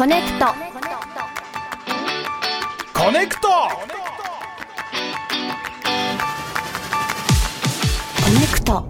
こねくと。こねくと。こねくと。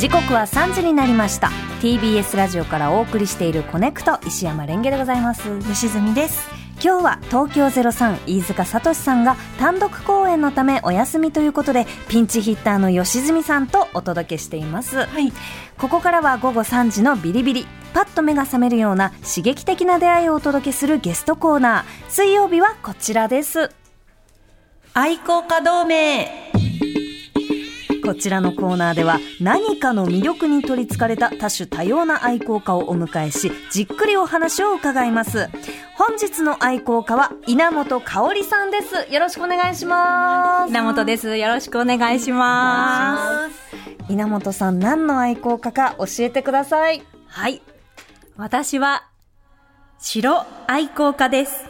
時刻は3時になりました。TBS ラジオからお送りしているこねくと石山蓮華でございます。吉住です今日は東京03飯塚悟志さんが単独公演のためお休みということでピンチヒッターの吉住さんとお届けしています、はい。ここからは午後3時のビリビリパッと目が覚めるような刺激的な出会いをお届けするゲストコーナー。水曜日はこちらです。愛好家同盟。こちらのコーナーでは何かの魅力に取りつかれた多種多様な愛好家をお迎えしじっくりお話を伺います本日の愛好家は稲本香織さんです。よろしくお願いします。稲本です。よろしくお願いします。稲本さん何の愛好家か教えてください。はい。私は、城愛好家です。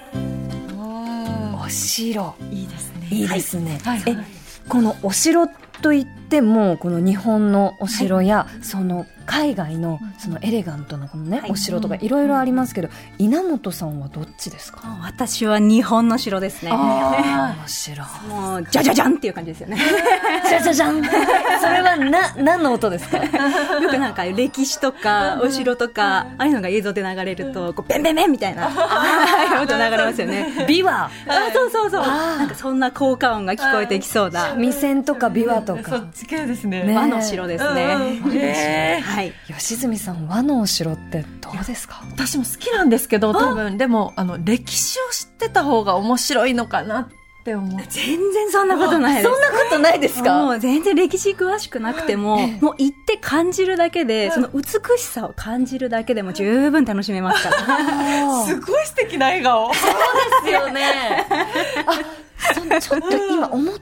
お城いいですね。いいですね、はい。はい。えこのお城といってもこの日本のお城や、その海外のそのエレガントなこのね、はい。お城とかいろいろありますけど、稲本さんはどっちですか？私は日本の城ですね。あお城 もう、じゃじゃじゃんっていう感じですよね。じゃじゃじゃんそれはな何の音ですか？よくなんか歴史とか、お城とか、ああいうのが映像で流れると、こう、ベンベンベンみたいな、ああいう音流れますよね。琵琶あ、そうそうそう。なんかそんな効果音が聞こえてきそうな、三線とか琵琶とそかっち系ですね。ね。和の城ですね。へーはい。吉住さん和のお城ってどうですか？私も好きなんですけど多分。でもあの歴史を知ってた方が面白いのかなって思う。全然そんなことないです。そんなことないですもう全然歴史詳しくなくても、ええもう行って感じるだけで、その美しさを感じるだけでも十分楽しめますから。すごい素敵な笑顔。ですよね。あそちょっと今思っ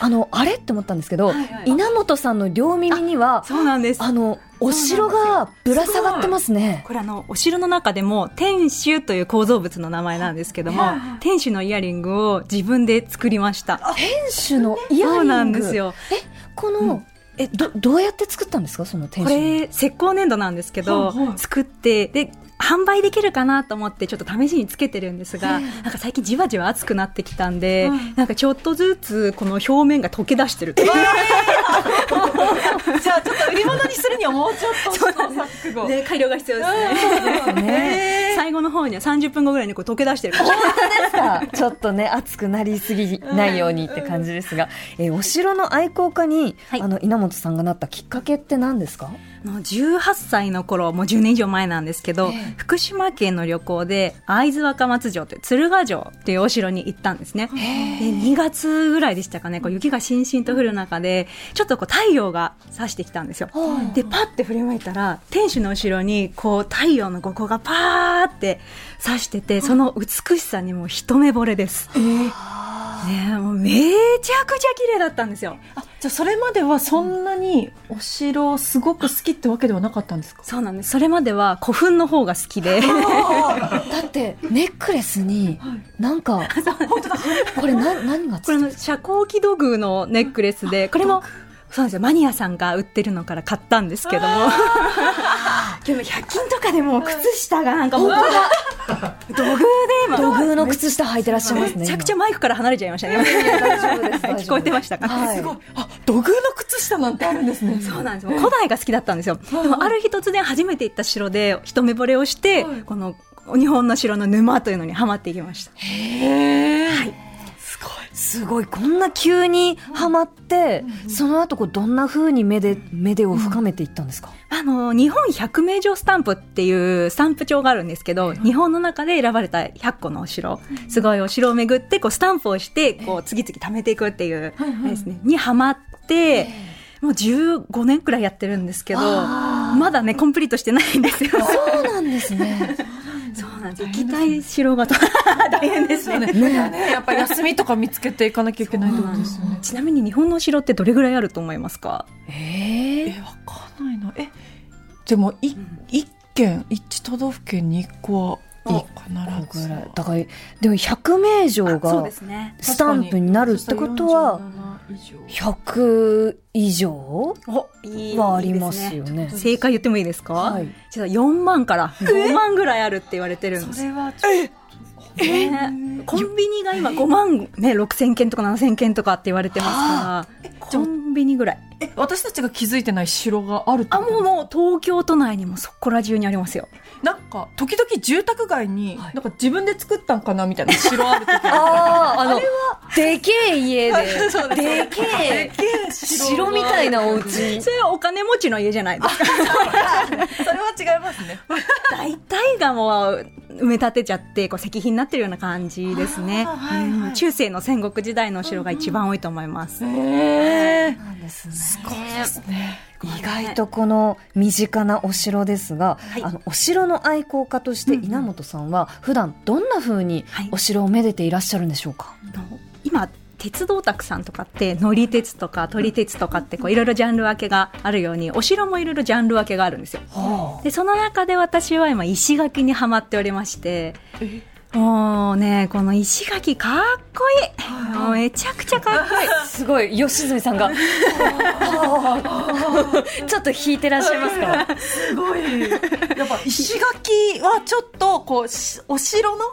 あのあれって思ったんですけど、はいはい。稲本さんの両耳にはそうなんです。あのお城がぶら下がってますね。これあの、お城の中でも、天守という構造物の名前なんですけども、天守のイヤリングを自分で作りました。天守のイヤリング。そうなんですよ。えこの、えどどうやって作ったんですか？その天こ守れ、石膏粘土なんですけど、はいはい。作って、で、販売できるかなと思ってちょっと試しにつけてるんですが、なんか最近じわじわ暑くなってきたんで、なんかちょっとずつこの表面が溶け出してる。じゃあちょっと売り物にするにはもうちょっと試行錯誤で、改良が必要ですね。ね最後の方には30分後ぐらいにこう溶け出してる。本当ですか？ちょっとね熱くなりすぎないようにって感じですが、えーお城の愛好家に、はい。あの稲本さんがなったきっかけって何ですか？あの18歳の頃、もう10年以上前なんですけど、福島県の旅行で会津若松城という鶴ヶ城というお城に行ったんですね。で2月ぐらいでしたかね、こう雪がしんしんと降る中で、ちょっとこう太陽が差してきたんですよ。で、パッて振り向いたら、天守の後ろにこう太陽の五光がパーって差してて、その美しさにもう一目惚れです。ねえもうめちゃくちゃ綺麗だったんですよ。あじゃあそれまではそんなにお城すごく好きってわけではなかったんですか？そうなんです。それまでは古墳の方が好きで。だってネックレスになんか、これな何がついてるこれあの、遮光器土偶のネックレスで、これも、そうなんですよ。マニアさんが売ってるのから買ったんですけども。でも100均とかでも靴下がなんか本当だ。土偶で今。土偶の靴下履いてらっしゃいますねめちゃくちゃマイクから離れちゃいましたね。聞こえてましたか、はいすごいあ土偶の靴下なんてあるんですねそうなんですよ。古代が好きだったんですよ。でもある日突然初めて行った城で一目惚れをして、この日本の城の沼というのにハマっていきました。へえ、すごいすごいこんな急にハマって、その後こうどんな風に目で目でを深めていったんですか、あの、日本百名城スタンプっていうスタンプ帳があるんですけど、日本の中で選ばれた100個のお城、すごいお城を巡って、こう、スタンプをして、こう、次々貯めていくっていう、ですね、にハマって、もう15年くらいやってるんですけど、まだね、コンプリートしてないんですよ。そうなんですねそうなんです。行きたい城がと。大変ですね。ね。やっぱり休みとか見つけていかなきゃいけないってことですよね。ちなみに日本のお城ってどれぐらいあると思いますか？ええわかんないな。えでもい一県一都道府県に一個は必ず。ぐらい。だからでも100名城がね。スタンプになるってことは100以上？おいいはありますよね。正解言ってもいいですか、はい。実は4万から5万ぐらいあるって言われてるんです。それはね、コンビニが今5万、ね、6千件とか7千件とかって言われてますから、コンビニぐらい。私たちが気づいてない城があるってあ、もうもう東京都内にもそこら中にありますよ。なんか時々住宅街に、なんか自分で作ったんかなみたいな城ある時あ でけえ家で、そうですでけえ、城みたいなお家。それはお金持ちの家じゃないですか。それは違いますね。大体がもう埋め立てちゃって、こう石碑になってるような感じですね。はいはいうん中世の戦国時代のお城が一番多いと思います。へえなんですね。ですね意外とこの身近なお城ですが、はいあのお城の愛好家として稲本さんは普段どんな風にはいお城をめでていらっしゃるんでしょうか、あの今鉄道たくさんとかって乗り鉄とか撮り鉄とかってこういろいろジャンル分けがあるようにお城もいろいろジャンル分けがあるんですよ。でその中で私は今石垣にはまっておりまして。もうねこの石垣かっこいい。もうめちゃくちゃかっこいい。すごい吉住さんが。ちょっと引いてらっしゃいますかすごい。やっぱ石垣はちょっとこうしお城の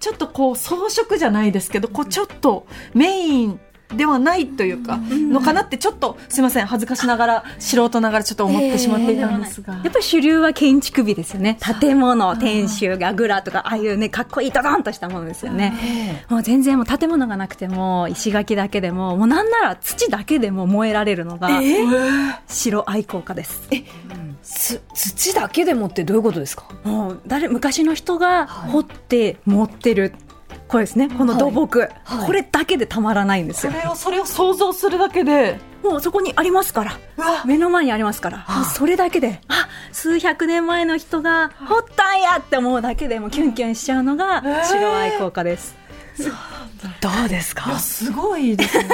ちょっとこう装飾じゃないですけどこうちょっとメインではないというかのかなってちょっとすいません恥ずかしながら素人ながらちょっと思ってしまっていたんですが、やっぱり主流は建築美ですよね。建物天守櫓とかああいうねかっこいいドドンとしたものですよね。もう全然もう建物がなくても石垣だけでももうなんなら土だけでも燃えられるのが城愛好家です。す土だけでもってどういうことですか？もう誰昔の人が掘って持ってる、これですね。この土木、はい。これだけでたまらないんですよ。それをそれを想像するだけで。もうそこにありますから。目の前にありますから。もうそれだけで。あ。数百年前の人が掘ったんやって思うだけでもうキュンキュンしちゃうのが城愛好家です、どうですか？すごいですね。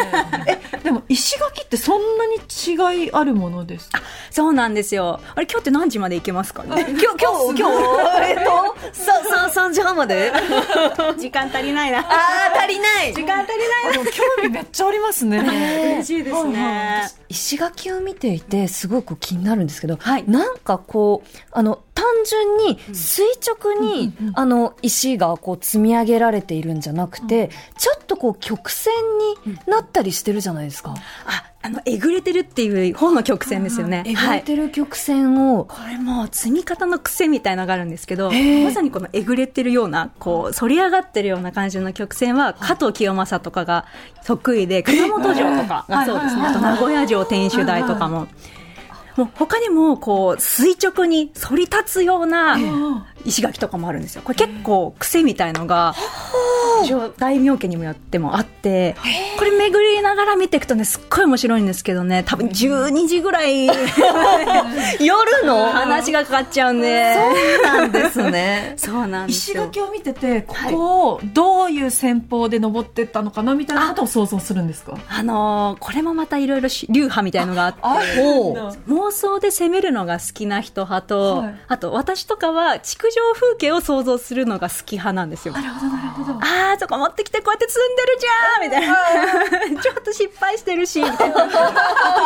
えでも石垣ってそんなに違いあるものですか？そうなんですよ。あれ今日って何時まで行けますかね？今日今日今日。えっとささ3時半まで？時間足りないな。あー足りない。時間足りないあでも興味めっちゃありますね。嬉しいですね。石垣を見ていてすごく気になるんですけど、はい。なんかこうあの単純に垂直に、あの石がこう積み上げられているんじゃなくて、ちょっとこう曲線になったりしてるじゃないですか。ああのえぐれてるっていう本の曲線ですよね。えぐはい。れてる曲線を、これもう積み方の癖みたいなのがあるんですけどまさにこのえぐれてるようなこう反り上がってるような感じの曲線は加藤清正とかが得意で熊本城とかがそうですね。あと名古屋城天守台とかも。もう他にもこう垂直に反り立つような石垣とかもあるんですよ。これ結構癖みたいのが大名家にもよってもあってこれ巡りながら見ていくとねすっごい面白いんですけどね。多分12時ぐらい 夜の？話がかかっちゃうんで。そうなんですね。そうなんですよ。石垣を見ててここをどういう戦法で登ってったのかなみたいなことを想像するんですか？あのーこれもまたいろいろし流派みたいのがあって、ほう妄想で攻めるのが好きな人派と、はいあと私とかは築城風景を想像するのが好き派なんですよ。なるほどなるほどあー、そこ持ってきてこうやって積んでるじゃんみたいな。ちょっと失敗してるし、みたいな。こ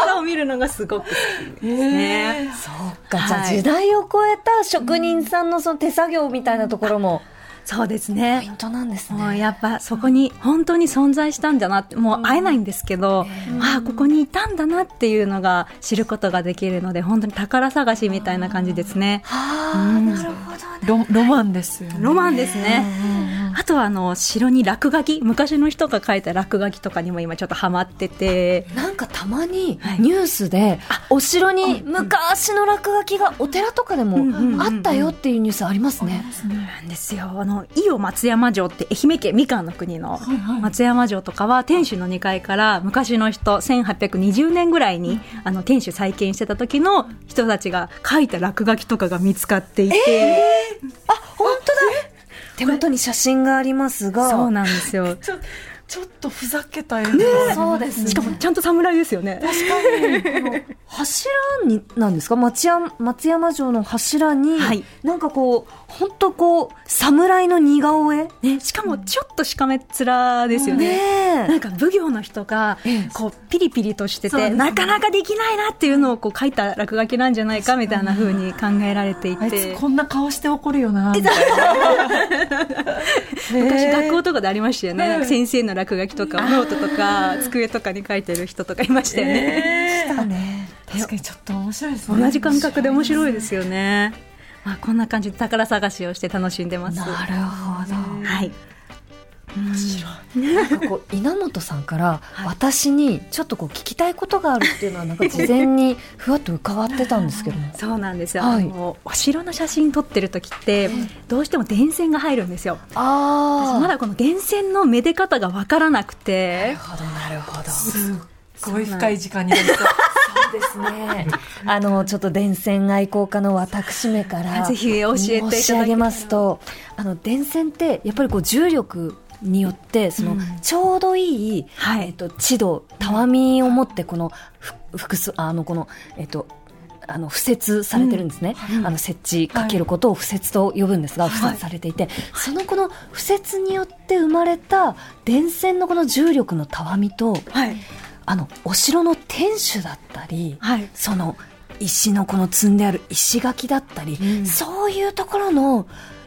とを見るのがすごく好きですね。そうか、じゃあはい時代を超えた職人さんのその手作業みたいなところもそうですポイねン。トなんですもうね。やっぱそこに本当に存在したんだなって、もう会えないんですけど、ああ、ここにいたんだなっていうのが知ることができるので、本当に宝探しみたいな感じですね。はあ、なるほどね。ロロマンですよねロマンですね。あとはあの、城に落書き、昔の人が書いた落書きとかにも今ちょっとハマってて、なんかたまにはい。ニュースで、お城に昔の落書きがお寺とかでもあったよっていうニュースありますね。なんですよ。あの、伊予松山城って愛媛県みかんの国の松山城とかは天守の2階から昔の人、1820年ぐらいにあの天守再建してた時の人たちが書いた落書きとかが見つかっていて、あ、本当だ手元に写真がありますが。そうなんですよ。ちょちょっとふざけたよねそうですね。しかもちゃんと侍ですよね。柱に、なんですか？松山、松山城の柱に、はい。なんかこう、本当こう、侍の似顔絵？ね、しかもちょっとしかめっ面ですよね。ねなんか奉行の人がこうピリピリとしてて、なかなかできないなっていうのをこう書いた落書きなんじゃないかみたいな風に考えられていあいてつこんな顔して怒るよなみたいな 昔学校とかでありましたよね、先生の落書きとかノートとか机とかに書いてる人とかいましたよね、したね。確かにちょっと面白いですね。同じ感覚で面白いですよね、まあ、こんな感じで宝探しをして楽しんでます。なるほど。はいなんかこう稲本さんから私にちょっとこう聞きたいことがあるっていうのはなんか事前にふわっと伺ってたんですけども。そうなんですよ、はい。あのお城の写真撮ってる時ってどうしても電線が入るんですよ。私あまだこの電線のめで方がわからなくなてるほどなるほど。すっごい深い時間になりそう。ですね。あの、ちょっと電線愛好家の私めから、ぜひ教えていただきたい申し上げますと、あの、電線って、やっぱりこう、重力によって、その、ちょうどいい、はい。えっと、地度、たわみを持って、この、ふ複数、あの、この、えっと、あの、敷設されてるんですね。あの、設置かけることを敷設と呼ぶんですが、敷設されていて、そのこの敷設によって生まれた電線のこの重力のたわみと、はい。あのお城の天守だったり、はい。その石のこの積んである石垣だったり、そういうところの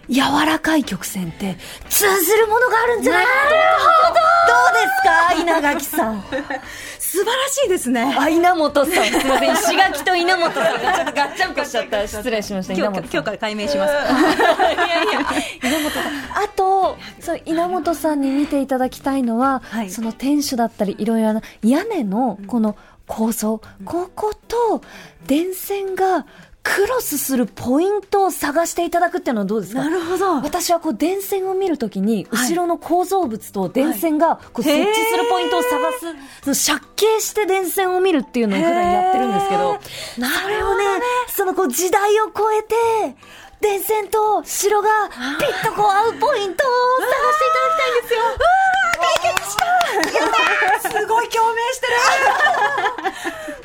柔らかい曲線って通ずるものがあるんじゃない？かなとど。うですか稲垣さん？素晴らしいですね。あ稲本さん。すみません。石垣と稲本さんがちょっとガッチャンコしちゃった。失礼しました。今日から解明します。いやいや、稲本さん。あと、そう、稲本さんに見ていただきたいのは、はい。その天守だったり、いろいろな屋根のこの構造、ここと電線がクロスするポイントを探していただくっていうのはどうですか？なるほど。私はこう電線を見るときに、後ろの構造物と電線がこう設置するポイントを探す、その借景して電線を見るっていうのを普段やってるんですけど、それをね、そのこう時代を超えて、電線と城がピッとこう合うポイントを探していただきたいんですよ。すごい共鳴してる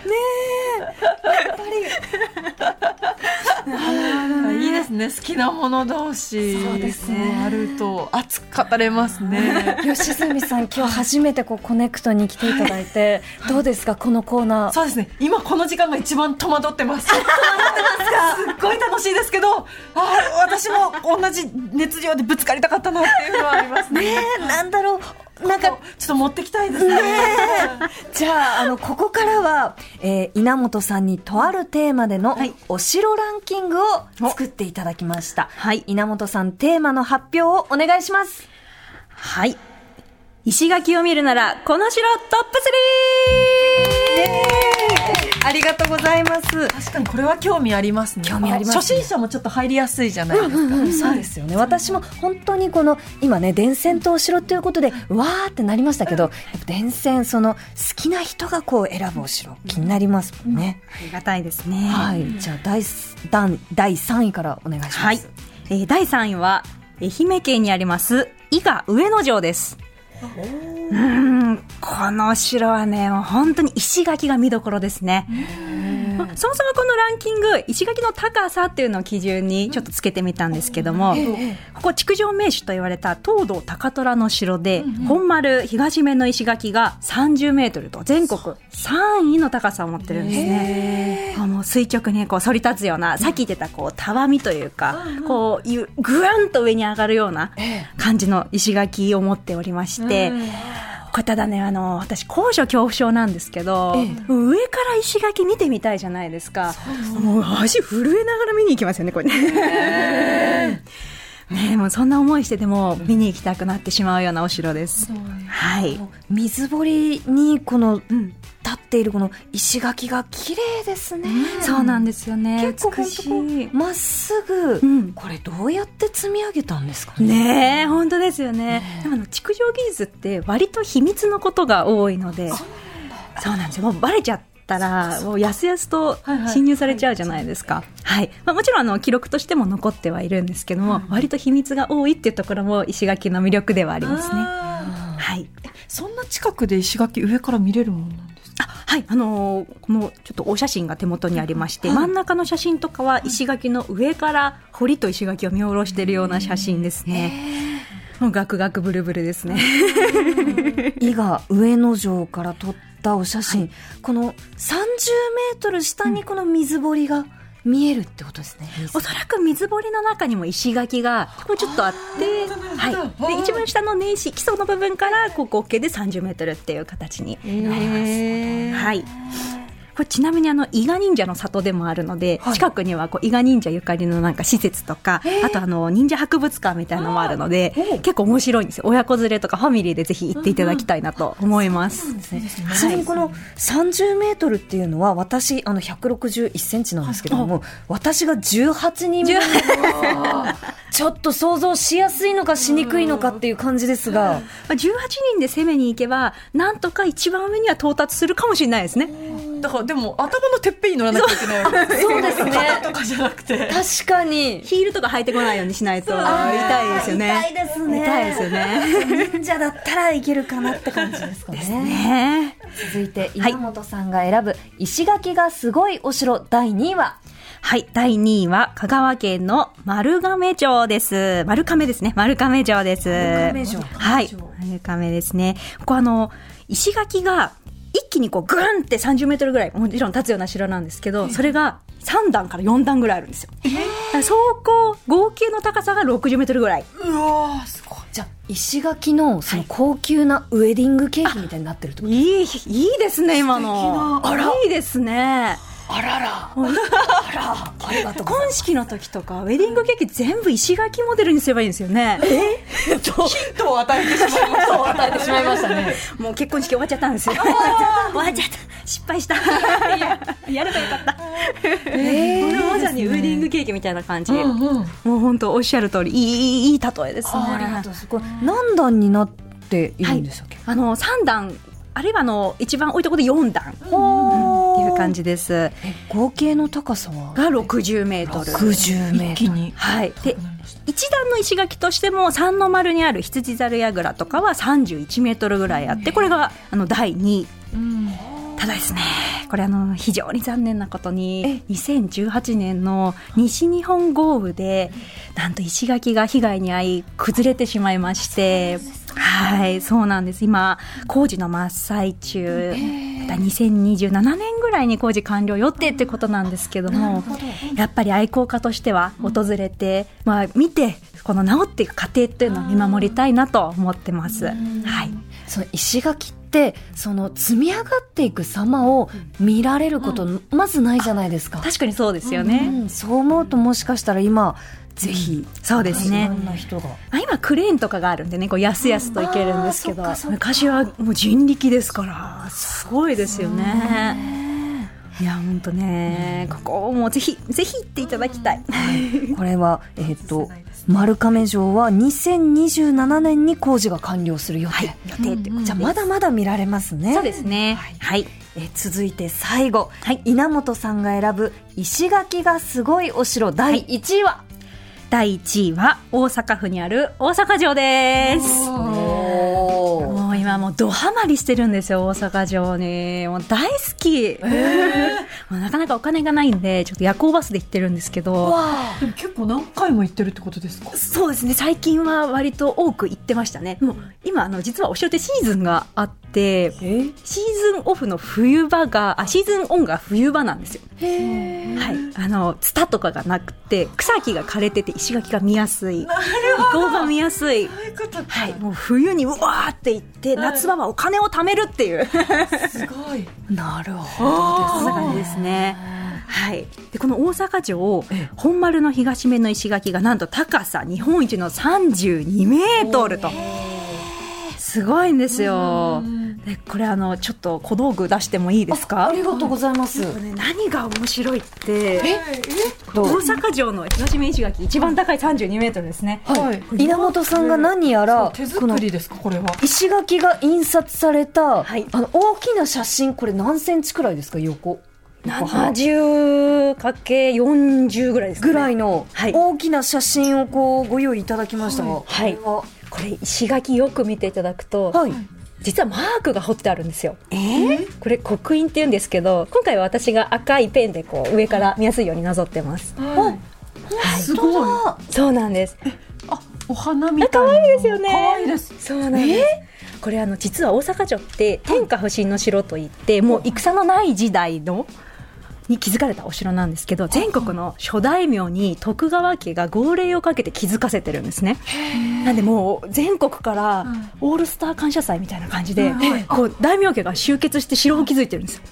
いいですね。好きなもの同士そうですね。あると。熱く語れますね。吉住さん、今日初めてこうコネクトに来ていただいて、どうですか、このコーナー？そうですね。今この時間が一番戸惑ってます。戸惑ってますっごい楽しいですけどあー私も同じ熱量でぶつかりたかったなっていうのはありますね。ねえ、なんだろう。なんかちょっと持ってきたいですねじゃあ、あの、ここからは、えー稲本さんにとあるテーマでのはいお城ランキングを作っていただきました。はい稲本さん、テーマの発表をお願いします。はい石垣を見るならこの城トップ 3! ありがとうございます。確かにこれは興味ありますね。興味ありますね。初心者もちょっと入りやすいじゃないですか、そうですよね。私も本当にこの、今ね、電線とお城ということで、わーってなりましたけど、やっぱ電線、その、好きな人がこう選ぶお城、気になりますもんね。ありがたいですね。はい。じゃあ、第第第3位からお願いします。はい、えー第3位は愛媛県にあります伊賀上野城です。うーんこの城はねもう本当に石垣が見どころですね。まあそもそもこのランキング石垣の高さっていうのを基準にちょっとつけてみたんですけども、ここ築城名手と言われた東堂高虎の城で、本丸東面の石垣が30メートルと全国3位の高さを持ってるんですね。あもう垂直にこう反り立つような、さっき言ってたこうたわみというか、こういうぐわんと上に上がるような感じの石垣を持っておりまして、これただね、あの、私、高所恐怖症なんですけど、上から石垣見てみたいじゃないですか。もう足震えながら見に行きますよね、これね。ねえもうそんな思いしてでも見に行きたくなってしまうようなお城です。はい。水堀にこのうん立っているこの石垣が綺麗ですね。そうなんですよね。結構まっすぐ、うんこれどうやって積み上げたんですかね？ねえ、本当ですよね。でもあの、築城技術って割と秘密のことが多いので、そうなんですよ。もうバレちゃったら、もうやすやすとはいはい侵入されちゃうじゃないですか。はい。まあ、もちろんあの、記録としても残ってはいるんですけども、割と秘密が多いっていうところも石垣の魅力ではありますね。あはい。ーそんな近くで石垣上から見れるもんなんですか？あはい、あのーこのちょっとお写真が手元にありまして、真ん中の写真とかは石垣の上から堀と石垣を見下ろしているような写真ですね。もうガクガクブルブルですね。伊賀上野城から撮ったお写真、この30メートル下にこの水堀が見えるってことですね。おそらく水堀の中にも石垣がこうちょっとあって、はい。で、一番下の年始、基礎の部分から、こう合計で30メートルっていう形になります。はい。これちなみにあの伊賀忍者の里でもあるので、近くにはこう伊賀忍者ゆかりのなんか施設とか、あとあの忍者博物館みたいなのもあるので、結構面白いんですよ。親子連れとかファミリーでぜひ行っていただきたいなと思います。ちなみにこの30メートルっていうのは私あの161センチなんですけども私が18人分 ちょっと想像しやすいのかしにくいのかっていう感じですが。まあ18人で攻めに行けば、なんとか一番上には到達するかもしれないですね。だからでも頭のてっぺんに乗らなきゃいけないわけですそうですね肩とかじゃなくて確かにヒールとか履いてこないようにしないと痛いですよね。痛いですね痛いですよね。忍者だったらいけるかなって感じですかねね続いて稲本さんが選ぶ石垣がすごいお城第2位は？はい。第2位は、香川県の丸亀城です。丸亀ですね。丸亀城です。丸亀城はい。丸亀ですね。ここあの、石垣が、一気にこう、ぐんって30メートルぐらい、もちろん立つような城なんですけど、それが3段から4段ぐらいあるんですよ。だから総合、合計の高さが60メートルぐらい。うわーすごいじゃあ石垣のその高級なウェディングケーキみたいになってるってこといい、いいですね、今の。素敵いいですね。あららあらありがとう婚式の時とか、ウェディングケーキ全部石垣モデルにすればいいんですよね。ヒントを与えてしまいました 与えてしまいましたねもう結婚式終わっちゃったんですよ。終わっちゃった。失敗した。いや、やればよかった。えこれまさにウェディングケーキみたいな感じ。うんうんもう本当おっしゃる通り、いい、いい例えですね。ありがとうすごい何段になっているんでしたっけ、あの、3段、あるいはあの、一番多いところで4段。ほっていう感じです。え合計の高さは？が60メートル。60メートルはい。で、一段の石垣としても三の丸にある羊猿櫓とかは31メートルぐらいあって、これがあの第2位。ただですね、これあの、非常に残念なことに、2018年の西日本豪雨で、なんと石垣が被害に遭い、崩れてしまいまして、はい、そうなんです。今、工事の真っ最中。また2027年ぐらいに工事完了予定ってことなんですけども、やっぱり愛好家としては訪れて、まあ見て、この治っていく過程っていうのを見守りたいなと思ってます。はい。その石垣ってその積み上がっていく様を見られることまずないじゃないですか、確かにそうですようね。んそう思うともしかしたら今ぜひ、そうですね。あ、今クレーンとかがあるんでねこうやすやすといけるんですけど、昔はもう人力ですからすごいですよね。いや本当ね、ここをもうぜひぜひ行っていただきたい。これは、えっと丸亀城は2027年に工事が完了する予定、予定ってじゃあまだまだ見られますね。そうですね。はい。え続いて最後、はい。稲本さんが選ぶ石垣がすごいお城第1位は、第1位は大阪府にある大阪城です。今もうドハマりしてるんですよ、大阪城に。もう大好き。もうなかなかお金がないんで、ちょっと夜行バスで行ってるんですけど。でも結構何回も行ってるってことですか？そうですね、最近は割と多く行ってましたね。もう今、あの、実はお城ってシーズンがあって、シーズンオフの冬場が、あ、シーズンオンが冬場なんですよ。はい。あの、ツタとかがなくて、草木が枯れてて石垣が見やすい。移行が見やすい。そういうことかはい。もう冬にうわーって行って、夏場はお金を貯めるっていう。すごいなるほそんな感じですね。はい。で、この大阪城、本丸の東面の石垣がなんと高さ日本一の32メートルと。すごいんですよ。で、これあの、ちょっと小道具出してもいいですか？ありがとうございます、ね何が面白いって、大阪城の東面石垣一番高い32メートルですね。はい。稲本さんが何やら手作りですか？これは。石垣が印刷された、はい。あの大きな写真これ何センチくらいですか？横。横幅 70×40 ぐらいですか、ね。ぐらいのはい。大きな写真をこうご用意いただきましたが、はい。ここれ石垣よく見ていただくと、はい実はマークが彫ってあるんですよ。これ刻印って言うんですけど今回は私が赤いペンでこう上から見やすいようになぞってます。はいすごいそうなんです。お花みたいな可愛いですよね可愛いですそうなんです。これあの実は大阪城って天下不振の城といってもう戦のない時代のに築かれたお城なんですけど全国の諸大名に徳川家が号令をかけて築かせてるんですね。なんでもう全国からオールスター感謝祭みたいな感じで、こう大名家が集結して城を築いてるんです。よ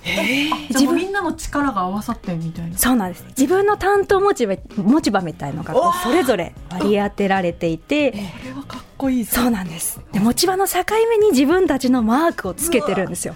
自分みんなの力が合わさってみたいな。そうなんです。自分の担当持ち場持ち場みたいのがそれぞれ割り当てられていてこれはかっこいい。そうなんです。で持ち場の境目に自分たちのマークをつけてるんですよ。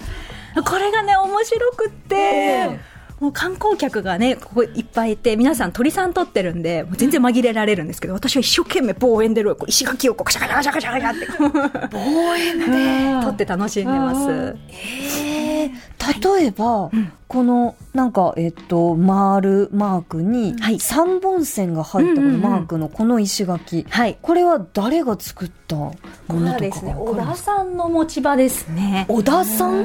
これがね面白くって、もう観光客がねここいっぱいいて皆さん鳥さん撮ってるんでもう全然紛れられるんですけど私は一生懸命望遠でこう石垣をこうカシャカシャカシャカシャカシャって望遠で。撮って楽しんでます。えー例えば、このなんか、えっと、丸マークにはい。3本線が入ったこのマークのこの石垣、はい。これは誰が作ったものとか小田さんの持ち場ですね。小田さん、う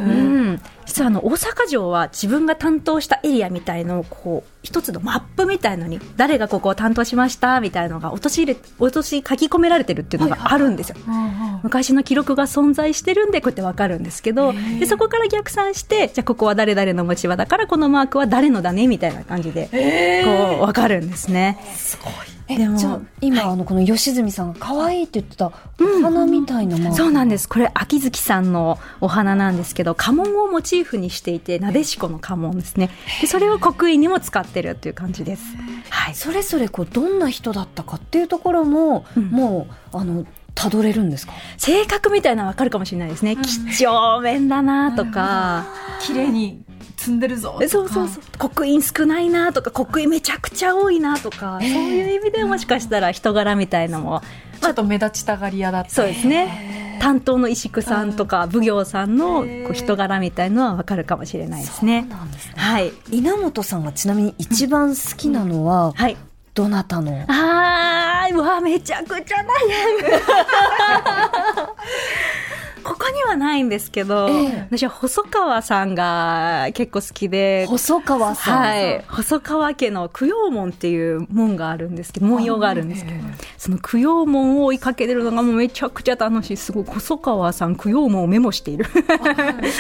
ん、実はあの大阪城は自分が担当したエリアみたいのをこう一つのマップみたいのに誰がここを担当しましたみたいのが落とし入れ落とし書き込められてるっていうのがあるんですよ、昔の記録が存在してるんでこうやってわかるんですけどでそこから逆算してじゃあここは誰々の持ち場だからこのマークは誰のだねみたいな感じでこうわかるんですね。えでもじゃあ今、あのこの吉住さんが可愛いって言ってたお花みたいなマーク、そうなんです。これ、秋月さんのお花なんですけど、家紋をモチーフにしていて、なでしこの家紋ですね。で、それを刻印にも使ってるっていう感じです。はい。それぞれこうどんな人だったかっていうところも、うんもうあのたどれるんですか？性格みたいなのわかるかもしれないですね。几帳面だなとか、綺麗に積んでるぞとか。そうそうそう。刻印少ないなとか、刻印めちゃくちゃ多いなとか、そういう意味でもしかしたら人柄みたいのも、ちょっと目立ちたがり屋だった。そうですね。担当の石工さんとか奉行さんのこう人柄みたいのはわかるかもしれないですね。すね。はい。稲本さんがちなみに一番好きなのは、はい。どなたの？あー、うわ、めちゃくちゃ悩む。ここにはないんですけど、ええ私は細川さんが結構好きで、細川さん、はい、細川家の供養門っていう門があるんですけど、文様があるんですけど、その供養門を追いかけてるのがもうめちゃくちゃ楽しい。すごい、細川さん供養門をメモしている。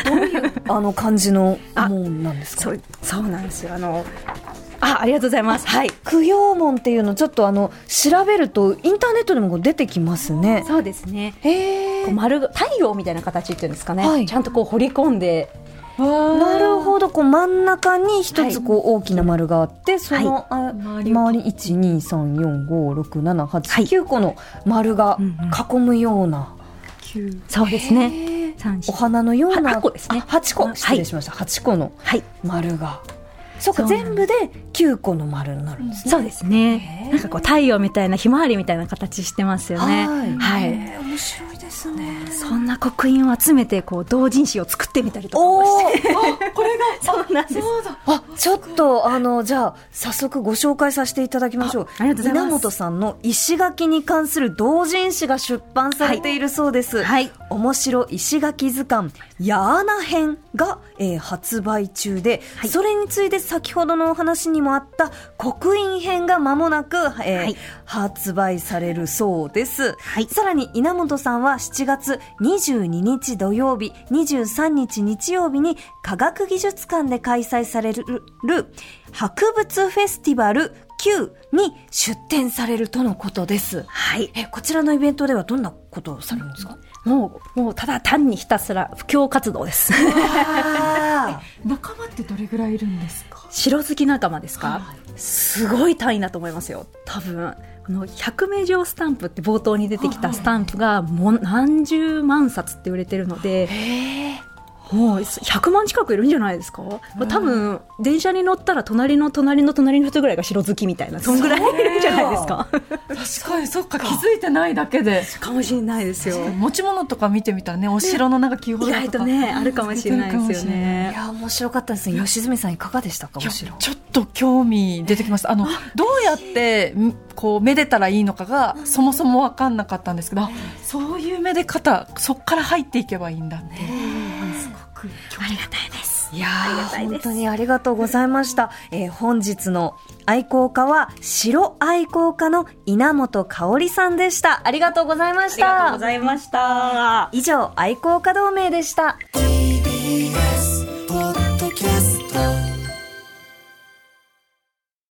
どういうあの感じのもんなんですか？そう、そうなんですよ。あの、あ、ありがとうございます。はい。供養門っていうのちょっとあの調べるとインターネットでもこう出てきますね。そうですね。こう丸が太陽みたいな形っていうんですかね、はい。ちゃんとこう彫り込んで。なるほど。こう真ん中に一つこう大きな丸があって、その、あ周りを。周り123456789、はい。個の丸がうん囲むような、そうですね。お花のようなは八個ですね。あ8個。はい。失礼しました、8個のはい。丸が。そうか全部で9個の丸になるんですね、そうですね。なんかこう太陽みたいなひまわりみたいな形してますよね。はい。面白いですね。そんな刻印を集めてこう同人誌を作ってみたりとかおもおして そうなんです。あちょっとあのじゃあ早速ご紹介させていただきましょう。あありがとうございます。稲本さんの石垣に関する同人誌が出版されているそうです、はい。面白石垣図鑑ヤーナ編が、えー発売中で、はい。それについて先ほどのお話にもあった刻印編が間もなく、えーはい。発売されるそうです、はい。さらに稲本さんは7月22日土曜日23日日曜日に科学技術館で開催される博物フェスティバル Q に出展されるとのことです。はい。えこちらのイベントではどんなことをされるんですか？もうもうただ単にひたすら布教活動ですあ仲間ってどれぐらいいるんですか？城好き仲間ですか、すごい単位だと思いますよ。多分。この100名城スタンプって冒頭に出てきたスタンプがもう何十万冊って売れてるのでもう100万近くいるんじゃないですか？多分電車に乗ったら隣の隣の隣の人ぐらいが城好きみたいなそんぐらいいるんじゃないですか？確かにそっか気づいてないだけで。かもしれないですよ。持ち物とか見てみたらねお城のなんかキーホ意ルダーとか。外とねあるかもしれないですよーい。ねや面白かったですね。吉住さんいかがでしたか？ちょっと興味出てきました。あのどうやってんこうめでたらいいのかがそもそも分かんなかったんですけどあそういうめで方そっから入っていけばいいんだって。すごく興味ありがたいです。いやー、本当にありがとうございました。えー本日の愛好家は、白愛好家の稲本香織さんでした。ありがとうございました。いました。以上、愛好家同盟でした。